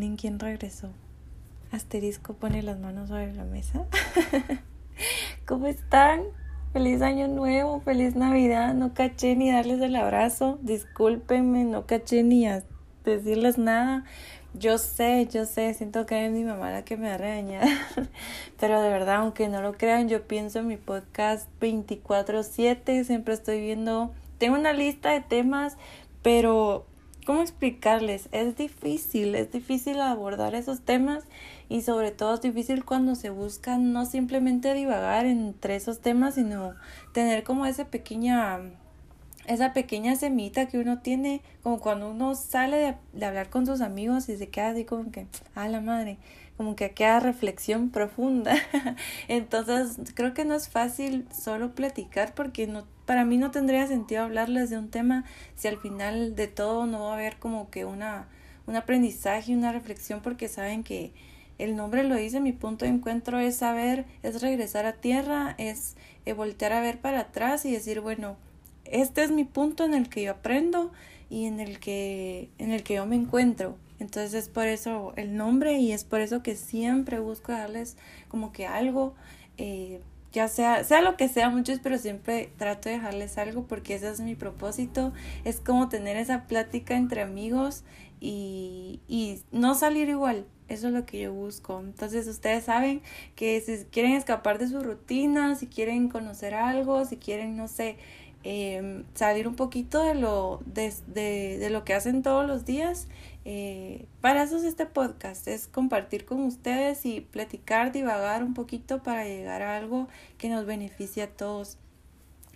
adivinen quién regresó. Asterisco pone las manos sobre la mesa. ¿Cómo están? Feliz año nuevo, feliz Navidad. No caché ni darles el abrazo. Discúlpenme, no caché ni a decirles nada. Yo sé, yo sé, siento que es mi mamá la que me va a regañar. Pero de verdad, aunque no lo crean, yo pienso en mi podcast 24/7. Siempre estoy viendo, tengo una lista de temas, pero ¿cómo explicarles? Es difícil, es difícil abordar esos temas y sobre todo es difícil cuando se busca no simplemente divagar entre esos temas, sino tener como esa pequeña esa pequeña semita que uno tiene, como cuando uno sale de, hablar con sus amigos y se queda así como que, ah, la madre, como que queda reflexión profunda. Entonces, creo que no es fácil solo platicar porque no, para mí no tendría sentido hablarles de un tema si al final de todo no va a haber como que una, un aprendizaje, una reflexión, porque saben que el nombre lo dice, mi punto de encuentro es saber, es regresar a tierra, es eh, voltear a ver para atrás y decir, bueno, este es mi punto en el que yo aprendo y en el que, en el que yo me encuentro. Entonces es por eso el nombre y es por eso que siempre busco darles como que algo, eh, ya sea, sea lo que sea muchos, pero siempre trato de dejarles algo porque ese es mi propósito. Es como tener esa plática entre amigos y, y no salir igual. Eso es lo que yo busco. Entonces ustedes saben que si quieren escapar de su rutina, si quieren conocer algo, si quieren, no sé, eh, salir un poquito de lo, de, de, de, lo que hacen todos los días, eh, para eso es este podcast, es compartir con ustedes y platicar, divagar un poquito para llegar a algo que nos beneficie a todos.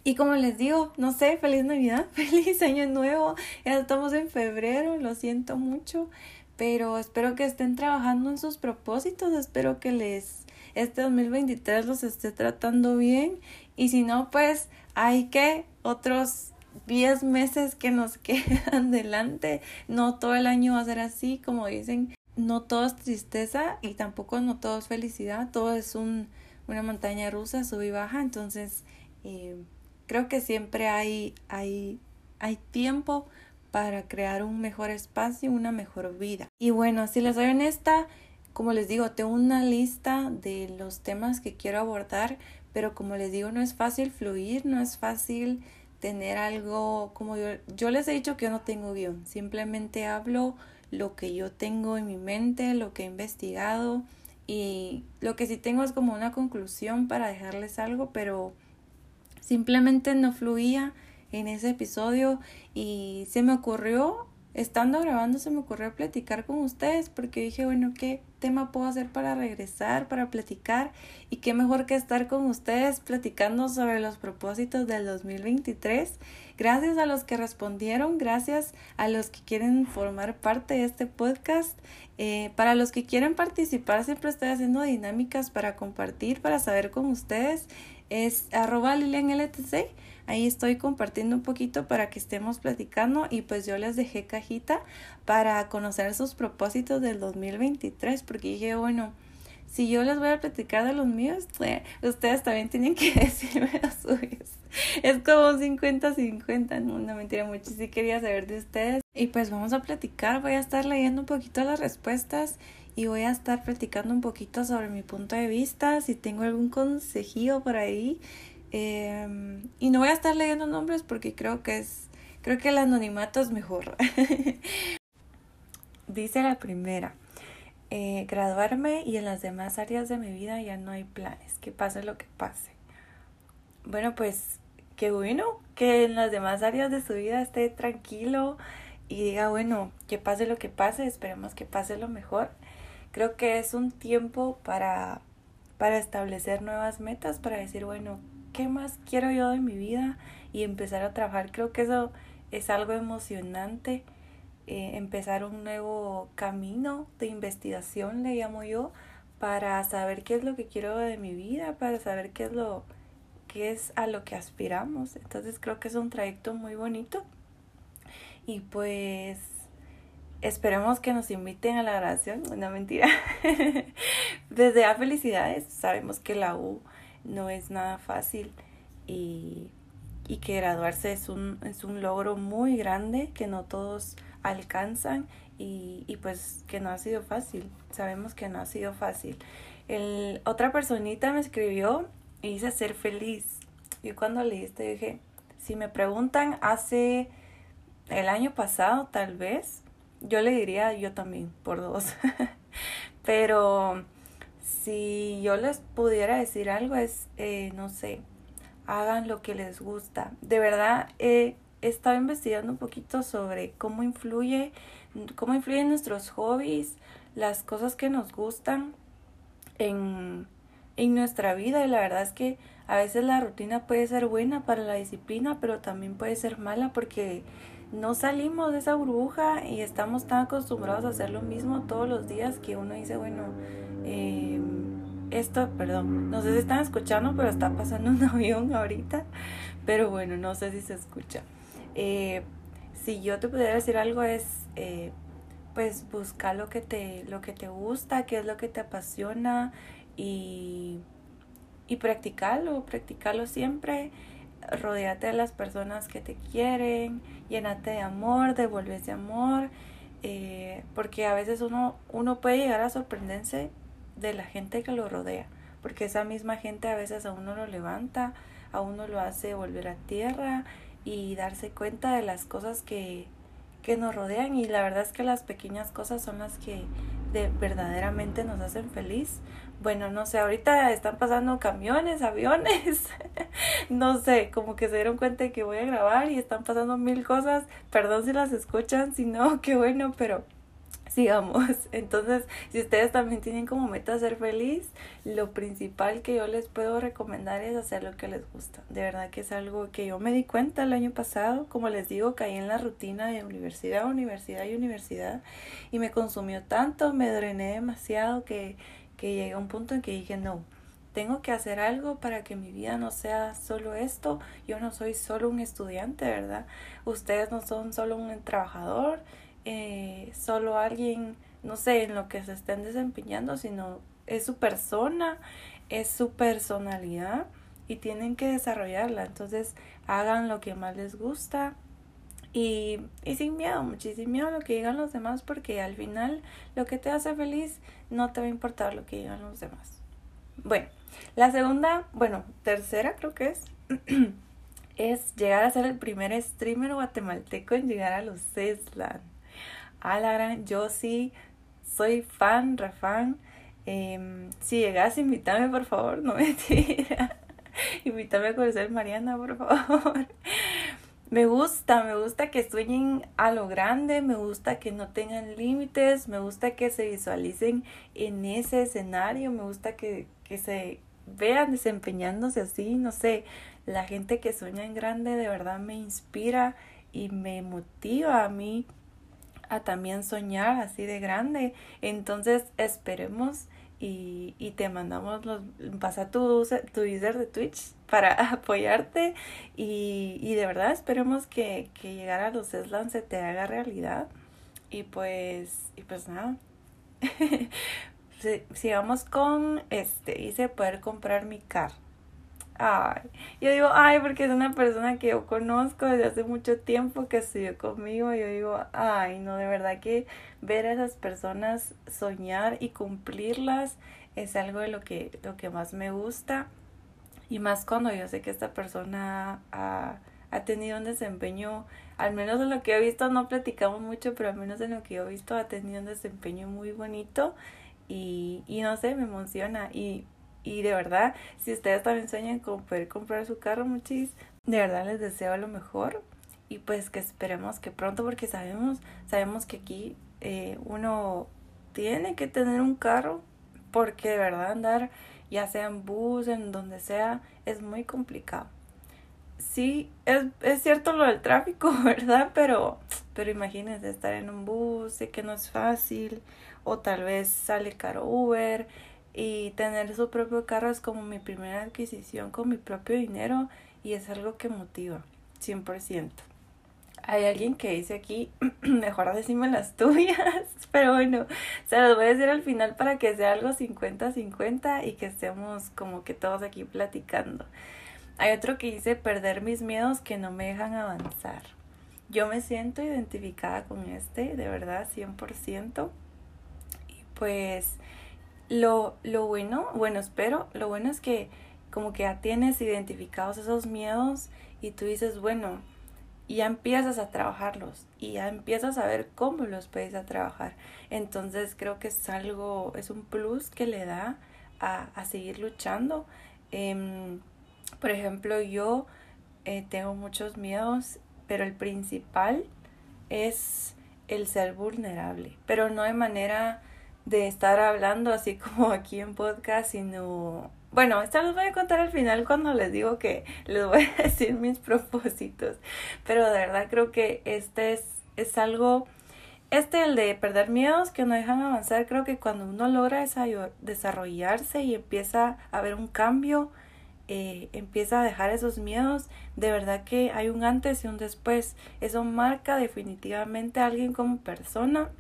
Y como les digo, no sé, feliz Navidad, feliz año nuevo, ya estamos en febrero, lo siento mucho, pero espero que estén trabajando en sus propósitos, espero que les este 2023 los esté tratando bien y si no, pues hay que otros 10 meses que nos quedan delante, no todo el año va a ser así, como dicen, no todo es tristeza y tampoco no todo es felicidad, todo es un, una montaña rusa, sube y baja, entonces eh, creo que siempre hay, hay, hay tiempo para crear un mejor espacio, una mejor vida. Y bueno, si les soy honesta, como les digo, tengo una lista de los temas que quiero abordar, pero como les digo, no es fácil fluir, no es fácil tener algo como yo, yo les he dicho que yo no tengo guion, simplemente hablo lo que yo tengo en mi mente, lo que he investigado y lo que sí tengo es como una conclusión para dejarles algo, pero simplemente no fluía en ese episodio y se me ocurrió, estando grabando, se me ocurrió platicar con ustedes porque dije, bueno, ¿qué tema puedo hacer para regresar, para platicar? Y qué mejor que estar con ustedes platicando sobre los propósitos del 2023. Gracias a los que respondieron, gracias a los que quieren formar parte de este podcast. Eh, para los que quieren participar, siempre estoy haciendo dinámicas para compartir, para saber con ustedes. Es arroba LTC Ahí estoy compartiendo un poquito para que estemos platicando y pues yo les dejé cajita para conocer sus propósitos del 2023 porque dije, bueno, si yo les voy a platicar de los míos, pues, ustedes también tienen que decirme los suyos. Es como un 50-50, no, una mentira, mucho sí quería saber de ustedes. Y pues vamos a platicar, voy a estar leyendo un poquito las respuestas y voy a estar platicando un poquito sobre mi punto de vista, si tengo algún consejillo por ahí eh, y no voy a estar leyendo nombres porque creo que es, creo que el anonimato es mejor. Dice la primera, eh, graduarme y en las demás áreas de mi vida ya no hay planes, que pase lo que pase. Bueno, pues qué bueno que en las demás áreas de su vida esté tranquilo y diga, bueno, que pase lo que pase, esperemos que pase lo mejor. Creo que es un tiempo para, para establecer nuevas metas, para decir, bueno, ¿qué más quiero yo de mi vida? Y empezar a trabajar. Creo que eso es algo emocionante. Eh, empezar un nuevo camino de investigación, le llamo yo, para saber qué es lo que quiero de mi vida, para saber qué es lo qué es a lo que aspiramos. Entonces creo que es un trayecto muy bonito. Y pues esperemos que nos inviten a la grabación. Una mentira. Desde a felicidades. Sabemos que la U no es nada fácil y, y que graduarse es un, es un logro muy grande que no todos alcanzan y, y pues que no ha sido fácil. Sabemos que no ha sido fácil. El, otra personita me escribió y dice ser feliz. Y cuando leí esto dije, si me preguntan hace el año pasado tal vez, yo le diría yo también, por dos. Pero si yo les pudiera decir algo es, eh, no sé, hagan lo que les gusta. De verdad, he estado investigando un poquito sobre cómo influye, cómo influyen nuestros hobbies, las cosas que nos gustan en, en nuestra vida y la verdad es que a veces la rutina puede ser buena para la disciplina, pero también puede ser mala porque no salimos de esa burbuja y estamos tan acostumbrados a hacer lo mismo todos los días que uno dice, bueno, eh, esto, perdón, no sé si están escuchando, pero está pasando un avión ahorita, pero bueno, no sé si se escucha. Eh, si yo te pudiera decir algo es, eh, pues buscar lo que te, lo que te gusta, qué es lo que te apasiona y, y practicarlo, practicarlo siempre rodeate de las personas que te quieren, llénate de amor, devuelves de amor, eh, porque a veces uno, uno puede llegar a sorprenderse de la gente que lo rodea, porque esa misma gente a veces a uno lo levanta, a uno lo hace volver a tierra y darse cuenta de las cosas que, que nos rodean. Y la verdad es que las pequeñas cosas son las que de, verdaderamente nos hacen feliz bueno, no sé, ahorita están pasando camiones, aviones, no sé, como que se dieron cuenta de que voy a grabar y están pasando mil cosas, perdón si las escuchan, si no, qué bueno, pero sigamos. Entonces, si ustedes también tienen como meta ser feliz, lo principal que yo les puedo recomendar es hacer lo que les gusta. De verdad que es algo que yo me di cuenta el año pasado, como les digo, caí en la rutina de universidad, universidad y universidad y me consumió tanto, me drené demasiado que que llegué a un punto en que dije, no, tengo que hacer algo para que mi vida no sea solo esto. Yo no soy solo un estudiante, ¿verdad? Ustedes no son solo un trabajador, eh, solo alguien, no sé, en lo que se estén desempeñando, sino es su persona, es su personalidad y tienen que desarrollarla. Entonces, hagan lo que más les gusta, y, y sin miedo, muchísimo miedo a lo que digan los demás, porque al final lo que te hace feliz no te va a importar lo que digan los demás. Bueno, la segunda, bueno, tercera creo que es, es llegar a ser el primer streamer guatemalteco en llegar a los CESLAN. A la gran, yo sí soy fan, refan. Eh, si llegas, invítame por favor, no me tira. invítame a conocer Mariana, por favor. Me gusta, me gusta que sueñen a lo grande, me gusta que no tengan límites, me gusta que se visualicen en ese escenario, me gusta que, que se vean desempeñándose así, no sé, la gente que sueña en grande de verdad me inspira y me motiva a mí a también soñar así de grande. Entonces esperemos y, y te mandamos los, pasa tu, tu user de Twitch para apoyarte y, y de verdad esperemos que, que llegar a los Eslan se te haga realidad y pues, y pues nada. sigamos con este, hice poder comprar mi car. Ay, yo digo, ay, porque es una persona que yo conozco desde hace mucho tiempo que estudió conmigo. Yo digo, ay, no, de verdad que ver a esas personas soñar y cumplirlas es algo de lo que, lo que más me gusta. Y más cuando yo sé que esta persona ha, ha tenido un desempeño, al menos en lo que he visto, no platicamos mucho, pero al menos en lo que he visto ha tenido un desempeño muy bonito. Y, y no sé, me emociona. Y y de verdad, si ustedes también sueñan con poder comprar su carro, muchis, de verdad les deseo lo mejor. Y pues que esperemos que pronto, porque sabemos, sabemos que aquí eh, uno tiene que tener un carro, porque de verdad andar, ya sea en bus, en donde sea, es muy complicado. Sí, es, es cierto lo del tráfico, ¿verdad? Pero, pero imagínense estar en un bus, sé que no es fácil, o tal vez sale caro Uber, y tener su propio carro es como mi primera adquisición con mi propio dinero y es algo que motiva 100%. Hay alguien que dice aquí, mejor decime las tuyas, pero bueno, se las voy a decir al final para que sea algo 50-50 y que estemos como que todos aquí platicando. Hay otro que dice perder mis miedos que no me dejan avanzar. yo me siento identificada con este, de verdad, 100%. Y pues lo, lo bueno, bueno, espero, lo bueno es que como que ya tienes identificados esos miedos y tú dices, bueno, ya empiezas a trabajarlos y ya empiezas a ver cómo los puedes a trabajar. Entonces creo que es algo, es un plus que le da a, a seguir luchando. Em, por ejemplo, yo eh, tengo muchos miedos, pero el principal es el ser vulnerable, pero no de manera de estar hablando así como aquí en podcast, sino bueno, esto les voy a contar al final cuando les digo que les voy a decir mis propósitos. Pero de verdad creo que este es, es algo, este el de perder miedos que no dejan avanzar, creo que cuando uno logra desarrollarse y empieza a ver un cambio, eh, empieza a dejar esos miedos, de verdad que hay un antes y un después. Eso marca definitivamente a alguien como persona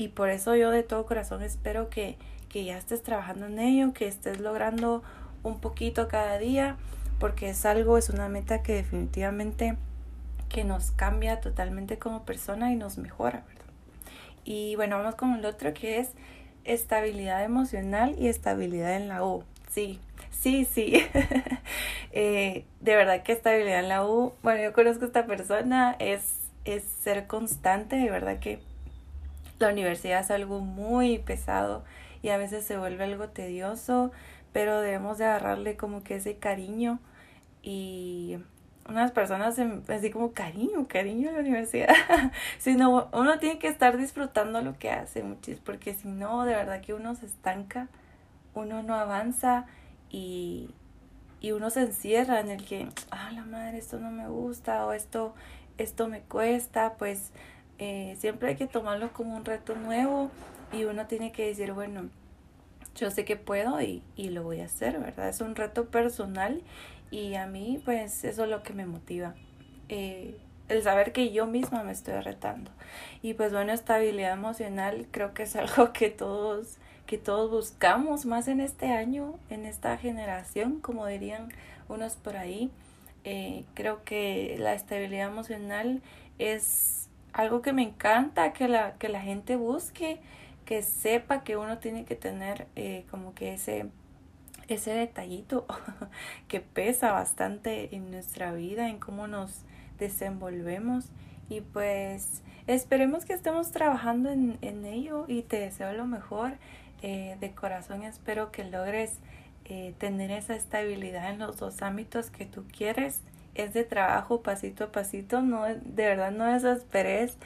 y por eso yo de todo corazón espero que que ya estés trabajando en ello, que estés logrando un poquito cada día, porque es algo, es una meta que definitivamente que nos cambia totalmente como persona y nos mejora, ¿verdad? Y bueno, vamos con el otro que es estabilidad emocional y estabilidad en la U. Sí, sí, sí. Eh, de verdad que estabilidad en la U, bueno, yo conozco a esta persona, es, es ser constante, de verdad que la universidad es algo muy pesado y a veces se vuelve algo tedioso, pero debemos de agarrarle como que ese cariño y unas personas así como cariño, cariño a la universidad, sino uno tiene que estar disfrutando lo que hace, muchis, porque si no, de verdad que uno se estanca, uno no avanza y, y uno se encierra en el que, ah, la madre, esto no me gusta o esto, esto me cuesta, pues eh, siempre hay que tomarlo como un reto nuevo y uno tiene que decir, bueno, yo sé que puedo y, y lo voy a hacer, ¿verdad? Es un reto personal y a mí pues eso es lo que me motiva. Eh, el saber que yo misma me estoy retando. Y pues bueno, estabilidad emocional creo que es algo que todos, que todos buscamos más en este año, en esta generación, como dirían unos por ahí. Eh, creo que la estabilidad emocional es algo que me encanta que la, que la gente busque que sepa que uno tiene que tener eh, como que ese, ese detallito que pesa bastante en nuestra vida, en cómo nos desenvolvemos. Y pues esperemos que estemos trabajando en, en ello y te deseo lo mejor. Eh, de corazón espero que logres eh, tener esa estabilidad en los dos ámbitos que tú quieres. Es de trabajo pasito a pasito, no de verdad no desesperes.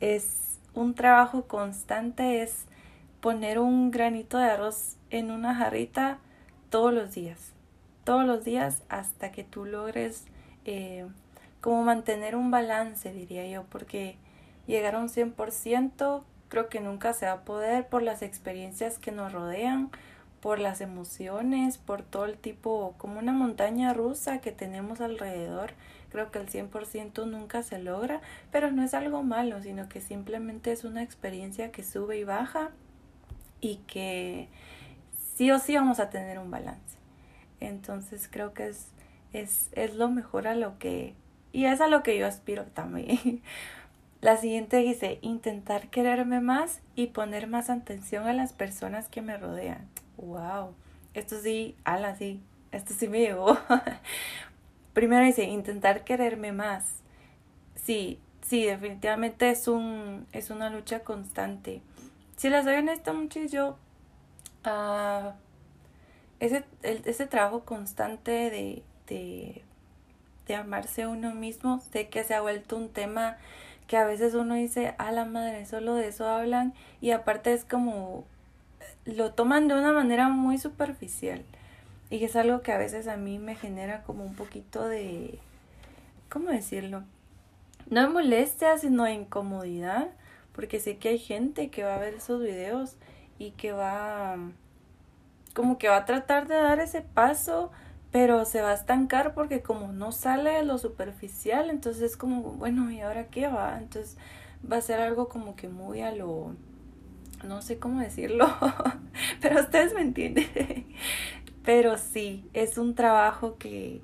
Es un trabajo constante, es poner un granito de arroz en una jarrita todos los días, todos los días hasta que tú logres eh, como mantener un balance, diría yo, porque llegar a un 100% creo que nunca se va a poder por las experiencias que nos rodean, por las emociones, por todo el tipo, como una montaña rusa que tenemos alrededor. Creo que el 100% nunca se logra, pero no es algo malo, sino que simplemente es una experiencia que sube y baja y que sí o sí vamos a tener un balance. Entonces creo que es, es, es lo mejor a lo que, y es a lo que yo aspiro también. La siguiente dice, intentar quererme más y poner más atención a las personas que me rodean. Wow, esto sí, ala, sí, esto sí me llegó. Primero dice, intentar quererme más. Sí, sí, definitivamente es, un, es una lucha constante si les doy honesta, muchis, yo. Uh, ese, ese trabajo constante de, de, de amarse uno mismo, sé que se ha vuelto un tema que a veces uno dice, a la madre, solo de eso hablan, y aparte es como lo toman de una manera muy superficial. Y es algo que a veces a mí me genera como un poquito de, ¿cómo decirlo? No de molestia, sino de incomodidad porque sé que hay gente que va a ver esos videos y que va como que va a tratar de dar ese paso, pero se va a estancar porque como no sale de lo superficial, entonces es como, bueno, ¿y ahora qué va? Entonces va a ser algo como que muy a lo no sé cómo decirlo, pero ustedes me entienden. pero sí, es un trabajo que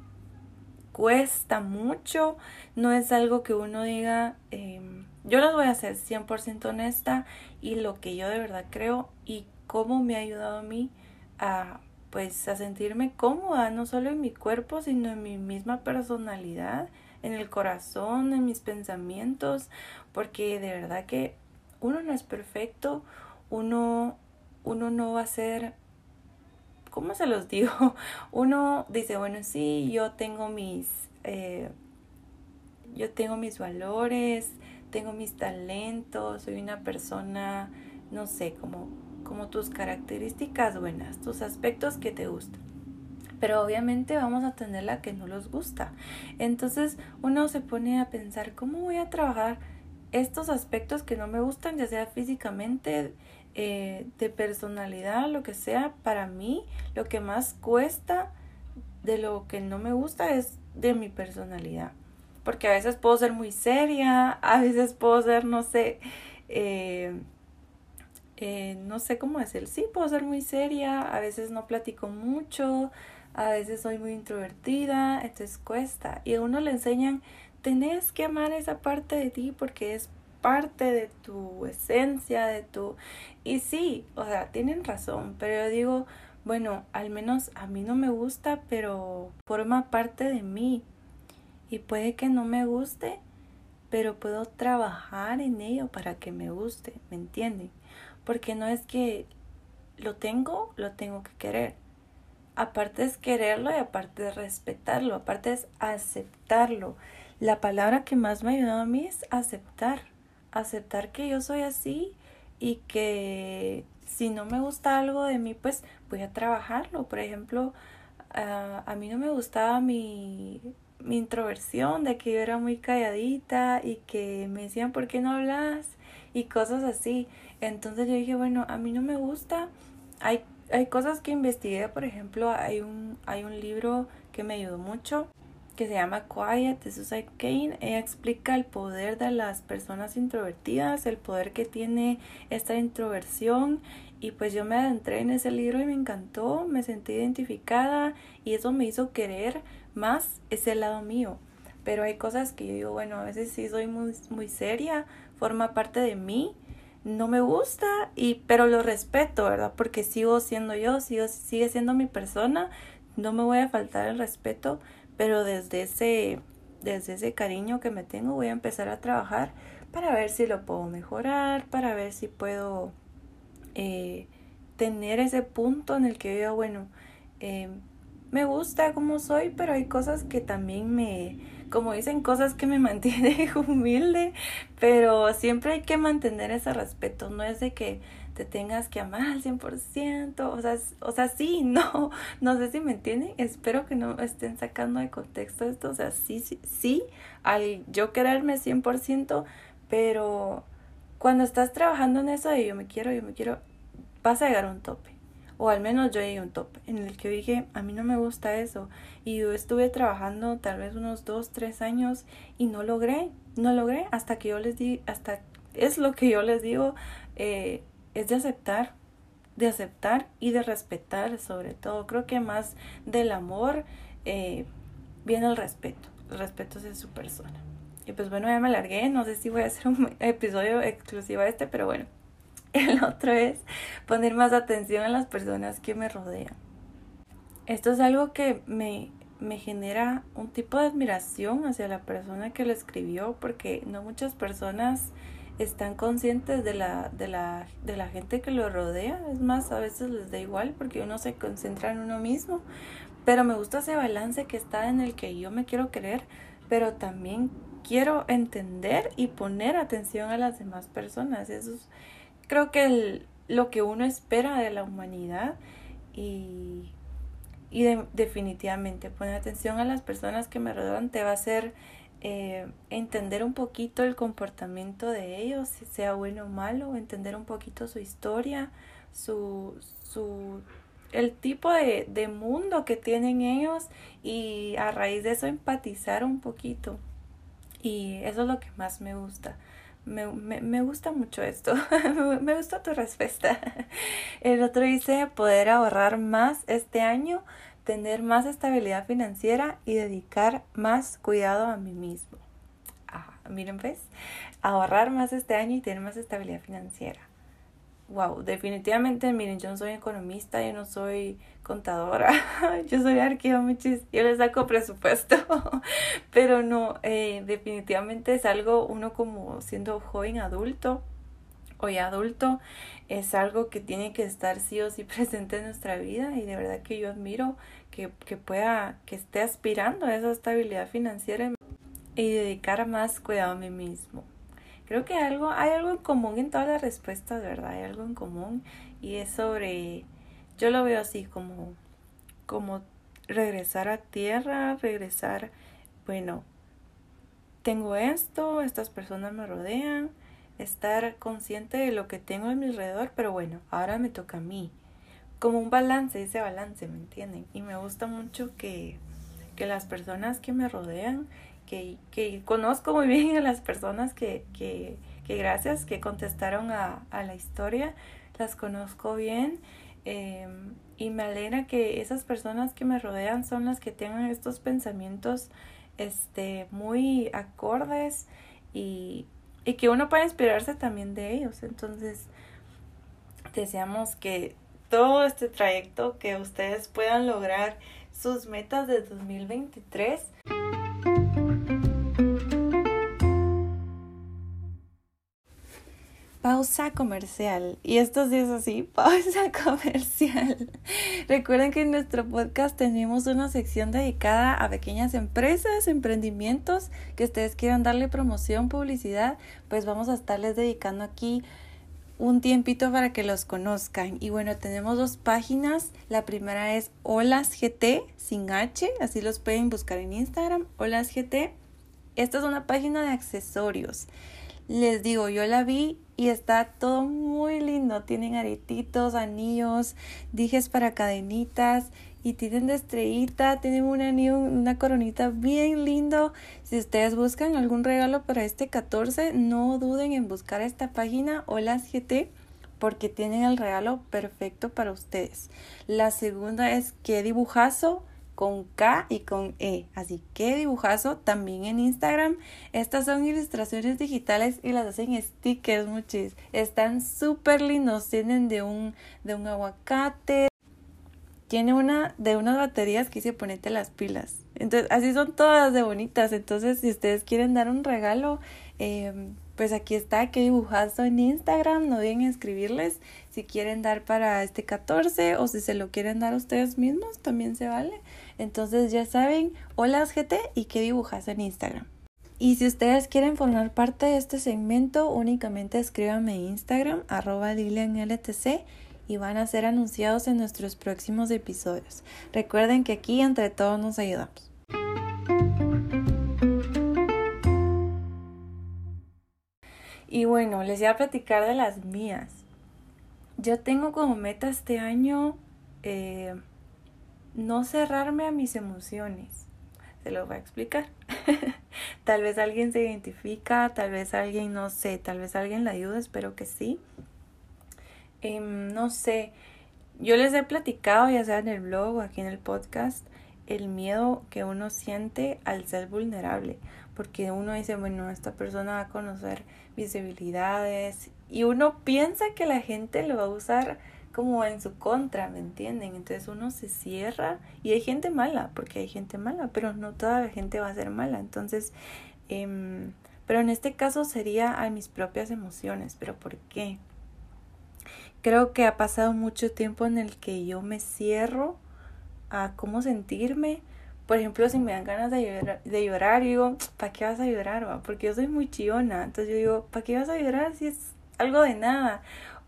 cuesta mucho, no es algo que uno diga, em, yo les voy a ser 100% honesta y lo que yo de verdad creo y cómo me ha ayudado a mí a pues a sentirme cómoda, no solo en mi cuerpo, sino en mi misma personalidad, en el corazón, en mis pensamientos, porque de verdad que uno no es perfecto, uno, uno no va a ser, ¿cómo se los digo? Uno dice, bueno, sí, yo tengo mis, eh, yo tengo mis valores, tengo mis talentos, soy una persona, no sé, como, como tus características buenas, tus aspectos que te gustan. Pero obviamente vamos a tener la que no los gusta. Entonces uno se pone a pensar, ¿cómo voy a trabajar estos aspectos que no me gustan, ya sea físicamente, eh, de personalidad, lo que sea, para mí lo que más cuesta de lo que no me gusta es de mi personalidad. Porque a veces puedo ser muy seria, a veces puedo ser, no sé, eh, eh, no sé cómo decir, sí, puedo ser muy seria, a veces no platico mucho, a veces soy muy introvertida, entonces cuesta. Y a uno le enseñan tenés que amar esa parte de ti porque es parte de tu esencia, de tu... Y sí, o sea, tienen razón, pero yo digo, bueno, al menos a mí no me gusta, pero forma parte de mí. Y puede que no me guste, pero puedo trabajar en ello para que me guste, ¿me entienden? Porque no es que lo tengo, lo tengo que querer. Aparte es quererlo y aparte es respetarlo, aparte es aceptarlo la palabra que más me ha ayudado a mí es aceptar. Aceptar que yo soy así y que si no me gusta algo de mí, pues voy a trabajarlo. Por ejemplo, a mí no me gustaba mi, mi introversión, de que yo era muy calladita y que me decían, ¿por qué no hablas? Y cosas así. Entonces yo dije, bueno, a mí no me gusta. Hay, hay cosas que investigué, por ejemplo, hay un, hay un libro que me ayudó mucho que se llama Quiet de Susan Kane. Ella explica el poder de las personas introvertidas, el poder que tiene esta introversión. Y pues yo me adentré en ese libro y me encantó, me sentí identificada y eso me hizo querer más ese lado mío. Pero hay cosas que yo digo, bueno, a veces sí soy muy, muy seria, forma parte de mí, no me gusta, y, pero lo respeto, ¿verdad? Porque sigo siendo yo, sigo, sigue siendo mi persona, no me voy a faltar el respeto, pero desde ese, desde ese cariño que me tengo voy a empezar a trabajar para ver si lo puedo mejorar, para ver si puedo eh, tener ese punto en el que yo, bueno, eh, me gusta como soy, pero hay cosas que también me, como dicen, cosas que me mantienen humilde, pero siempre hay que mantener ese respeto, no es de que te tengas que amar al 100%, o sea, o sea, sí, no, no sé si me entienden, espero que no estén sacando de contexto esto, o sea, sí, sí, sí, al yo quererme 100%, pero cuando estás trabajando en eso de yo me quiero, yo me quiero, vas a llegar a un tope, o al menos yo llegué a un tope, en el que dije, a mí no me gusta eso, y yo estuve trabajando tal vez unos dos, tres años y no logré, no logré, hasta que yo les di, hasta es lo que yo les digo, eh, es de aceptar, de aceptar y de respetar sobre todo. Creo que más del amor eh, viene el respeto. El respeto es su persona. Y pues bueno, ya me largué. No sé si voy a hacer un episodio exclusivo a este, pero bueno. El otro es poner más atención a las personas que me rodean. Esto es algo que me, me genera un tipo de admiración hacia la persona que lo escribió, porque no muchas personas están conscientes de la, de la, de la gente que lo rodea. Es más, a veces les da igual porque uno se concentra en uno mismo. Pero me gusta ese balance que está en el que yo me quiero querer, pero también quiero entender y poner atención a las demás personas. Eso es, creo que lo que uno espera de la humanidad y, y definitivamente poner atención a las personas que me rodean te va a hacer eh, entender un poquito el comportamiento de ellos, sea bueno o malo, entender un poquito su historia, su, su el tipo de, de mundo que tienen ellos y a raíz de eso empatizar un poquito. Y eso es lo que más me gusta. Me, me, me gusta mucho esto. me gusta tu respuesta. El otro dice poder ahorrar más este año tener más estabilidad financiera y dedicar más cuidado a mí mismo. Ah, miren, pues, ahorrar más este año y tener más estabilidad financiera. Wow, definitivamente, miren, yo no soy economista, yo no soy contadora, yo soy arqueómetris, yo les saco presupuesto, pero no, eh, definitivamente es algo, uno como siendo joven adulto, hoy adulto es algo que tiene que estar sí o sí presente en nuestra vida y de verdad que yo admiro que, que pueda, que esté aspirando a esa estabilidad financiera y dedicar más cuidado a mí mismo. Creo que algo, hay algo en común en todas las respuestas, ¿verdad? Hay algo en común y es sobre, yo lo veo así como, como regresar a tierra, regresar, bueno, tengo esto, estas personas me rodean, estar consciente de lo que tengo a mi alrededor, pero bueno, ahora me toca a mí. Como un balance, ese balance, ¿me entienden? Y me gusta mucho que, que las personas que me rodean, que, que conozco muy bien a las personas que, que, gracias que contestaron a, a, la historia, las conozco bien. Em, y me alegra que esas personas que me rodean son las que tengan estos pensamientos este, muy acordes y, y que uno pueda inspirarse también de ellos. Entonces, deseamos que todo este trayecto, que ustedes puedan lograr sus metas de 2023. Pausa comercial. Y estos días así, pausa comercial. Recuerden que en nuestro podcast tenemos una sección dedicada a pequeñas empresas, emprendimientos que ustedes quieran darle promoción, publicidad, pues vamos a estarles dedicando aquí un tiempito para que los conozcan. Y bueno, tenemos dos páginas. La primera es Olas GT sin H, así los pueden buscar en Instagram, Olas GT. Esta es una página de accesorios. Les digo, yo la vi y está todo muy lindo. Tienen aretitos, anillos, dijes para cadenitas y tienen de estrellita, tienen un anillo, una coronita bien lindo. Si ustedes buscan algún regalo para este 14, no duden en buscar esta página Hola GT porque tienen el regalo perfecto para ustedes. La segunda es qué dibujazo con K y con E. Así que dibujazo también en Instagram. Estas son ilustraciones digitales y las hacen stickers muchis. Están súper lindos. Tienen de un, de un aguacate. Tiene una de unas baterías que dice ponete las pilas. Entonces, así son todas de bonitas. Entonces, si ustedes quieren dar un regalo, eh, pues aquí está, que dibujazo en Instagram, no deben escribirles si quieren dar para este 14 o si se lo quieren dar ustedes mismos, también se vale. Entonces ya saben, hola GT y qué dibujas en Instagram. Y si ustedes quieren formar parte de este segmento, únicamente escríbanme en Instagram, arroba LTC y van a ser anunciados en nuestros próximos episodios. Recuerden que aquí entre todos nos ayudamos. Y bueno, les voy a platicar de las mías. Yo tengo como meta este año eh, no cerrarme a mis emociones. Se lo voy a explicar. tal vez alguien se identifica, tal vez alguien no sé, tal vez alguien la ayuda, espero que sí. Em, no sé, yo les he platicado, ya sea en el blog o aquí en el podcast, el miedo que uno siente al ser vulnerable porque uno dice, bueno, esta persona va a conocer mis debilidades y uno piensa que la gente lo va a usar como en su contra, ¿me entienden? Entonces uno se cierra y hay gente mala, porque hay gente mala, pero no toda la gente va a ser mala. Entonces, eh, pero en este caso sería a mis propias emociones, pero ¿por qué? Creo que ha pasado mucho tiempo en el que yo me cierro a cómo sentirme por ejemplo, si me dan ganas de llorar, de llorar digo, ¿para qué vas a llorar? Porque yo soy muy chillona. Entonces yo digo, ¿para qué vas a llorar si es algo de nada?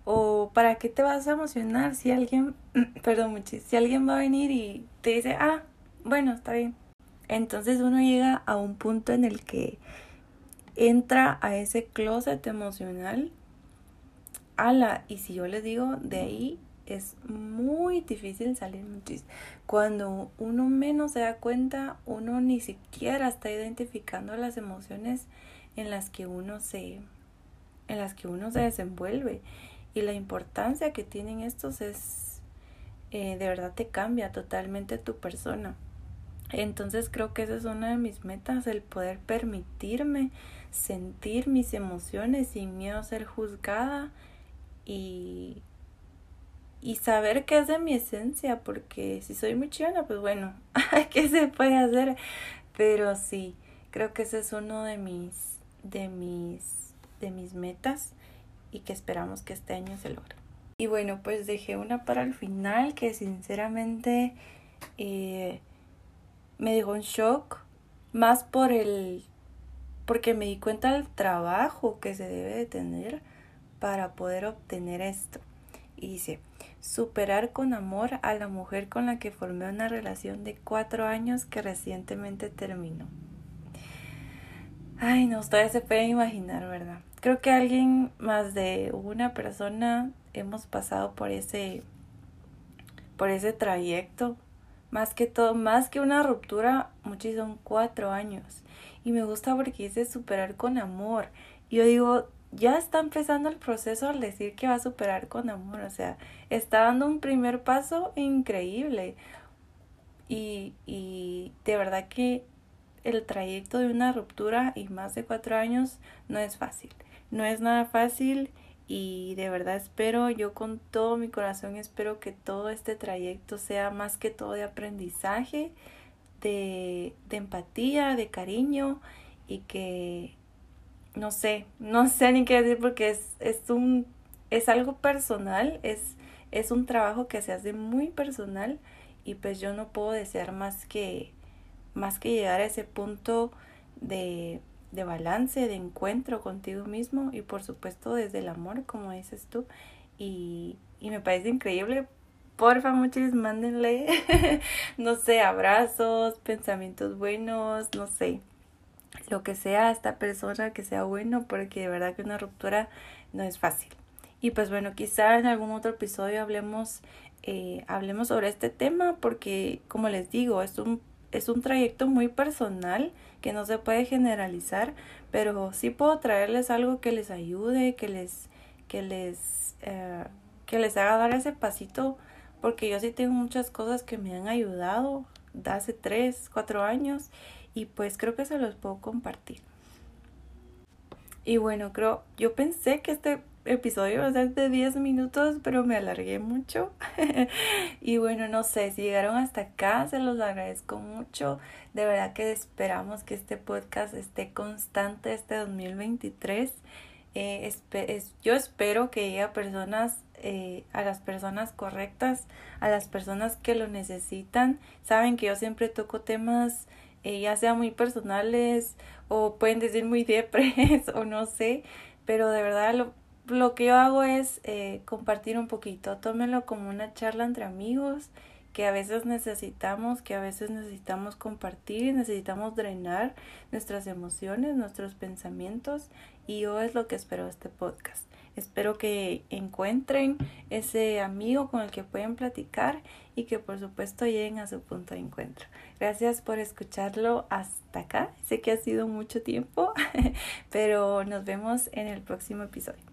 O ¿para qué te vas a emocionar si alguien, perdón, muchis, si alguien va a venir y te dice, ah, bueno, está bien. Entonces uno llega a un punto en el que entra a ese closet emocional. Ala, y si yo le digo, de ahí es muy difícil salir muchísimo. Cuando uno menos se da cuenta, uno ni siquiera está identificando las emociones en las que uno se en las que uno se desenvuelve y la importancia que tienen estos es eh, de verdad te cambia totalmente tu persona. Entonces creo que esa es una de mis metas, el poder permitirme sentir mis emociones sin miedo a ser juzgada y, y saber que es de mi esencia, porque si soy muy chillona, pues bueno, ¿qué se puede hacer? Pero sí, creo que ese es uno de mis, de mis, de mis metas y que esperamos que este año se logre. Y bueno, pues dejé una para el final que sinceramente eh, me dejó un shock, más por el, porque me di cuenta del trabajo que se debe de tener para poder obtener esto. Y dice, superar con amor a la mujer con la que formé una relación de cuatro años que recientemente terminó. Ay, no, ustedes se pueden imaginar, ¿verdad? Creo que alguien más de una persona hemos pasado por ese por ese trayecto. Más que todo más que una ruptura muchos son cuatro años. Y me gusta porque dice superar con amor. Yo digo ya está empezando el proceso al decir que va a superar con amor. O sea está dando un primer paso increíble. Y, y de verdad que el trayecto de una ruptura y más de cuatro años no es fácil no es nada fácil y de verdad espero, yo con todo mi corazón espero que todo este trayecto sea más que todo de aprendizaje, de, de empatía, de cariño y que no sé, no sé ni qué decir porque es, es un es algo personal, es, es un trabajo que se hace muy personal y pues yo no puedo desear más que más que llegar a ese punto de de balance, de encuentro contigo mismo y por supuesto desde el amor, como dices tú. Y, y me parece increíble. Porfa, muchos mándenle, no sé, abrazos, pensamientos buenos, no sé, lo que sea a esta persona que sea bueno, porque de verdad que una ruptura no es fácil. Y pues bueno, quizá en algún otro episodio hablemos, eh, hablemos sobre este tema, porque como les digo, es un es un trayecto muy personal que no se puede generalizar, pero sí puedo traerles algo que les ayude, que les, que les, eh, que les haga dar ese pasito, porque yo sí tengo muchas cosas que me han ayudado de hace tres, cuatro años y pues creo que se los puedo compartir. Y bueno, creo, yo pensé que este episodio va a ser de 10 minutos, pero me alargué mucho. y bueno, no sé, si llegaron hasta acá, se los agradezco mucho. De verdad que esperamos que este podcast esté constante este 2023. Eh, yo espero que llegue a personas, eh, a las personas correctas, a las personas que lo necesitan. Saben que yo siempre toco temas eh, ya sea muy personales o pueden decir muy depres o no sé, pero de verdad lo, lo que yo hago es eh, compartir un poquito, tómenlo como una charla entre amigos que a veces necesitamos, que a veces necesitamos compartir necesitamos drenar nuestras emociones, nuestros pensamientos y yo es lo que espero este podcast. Espero que encuentren ese amigo con el que pueden platicar y que por supuesto lleguen a su punto de encuentro. Gracias por escucharlo hasta acá. Sé que ha sido mucho tiempo, pero nos vemos en el próximo episodio.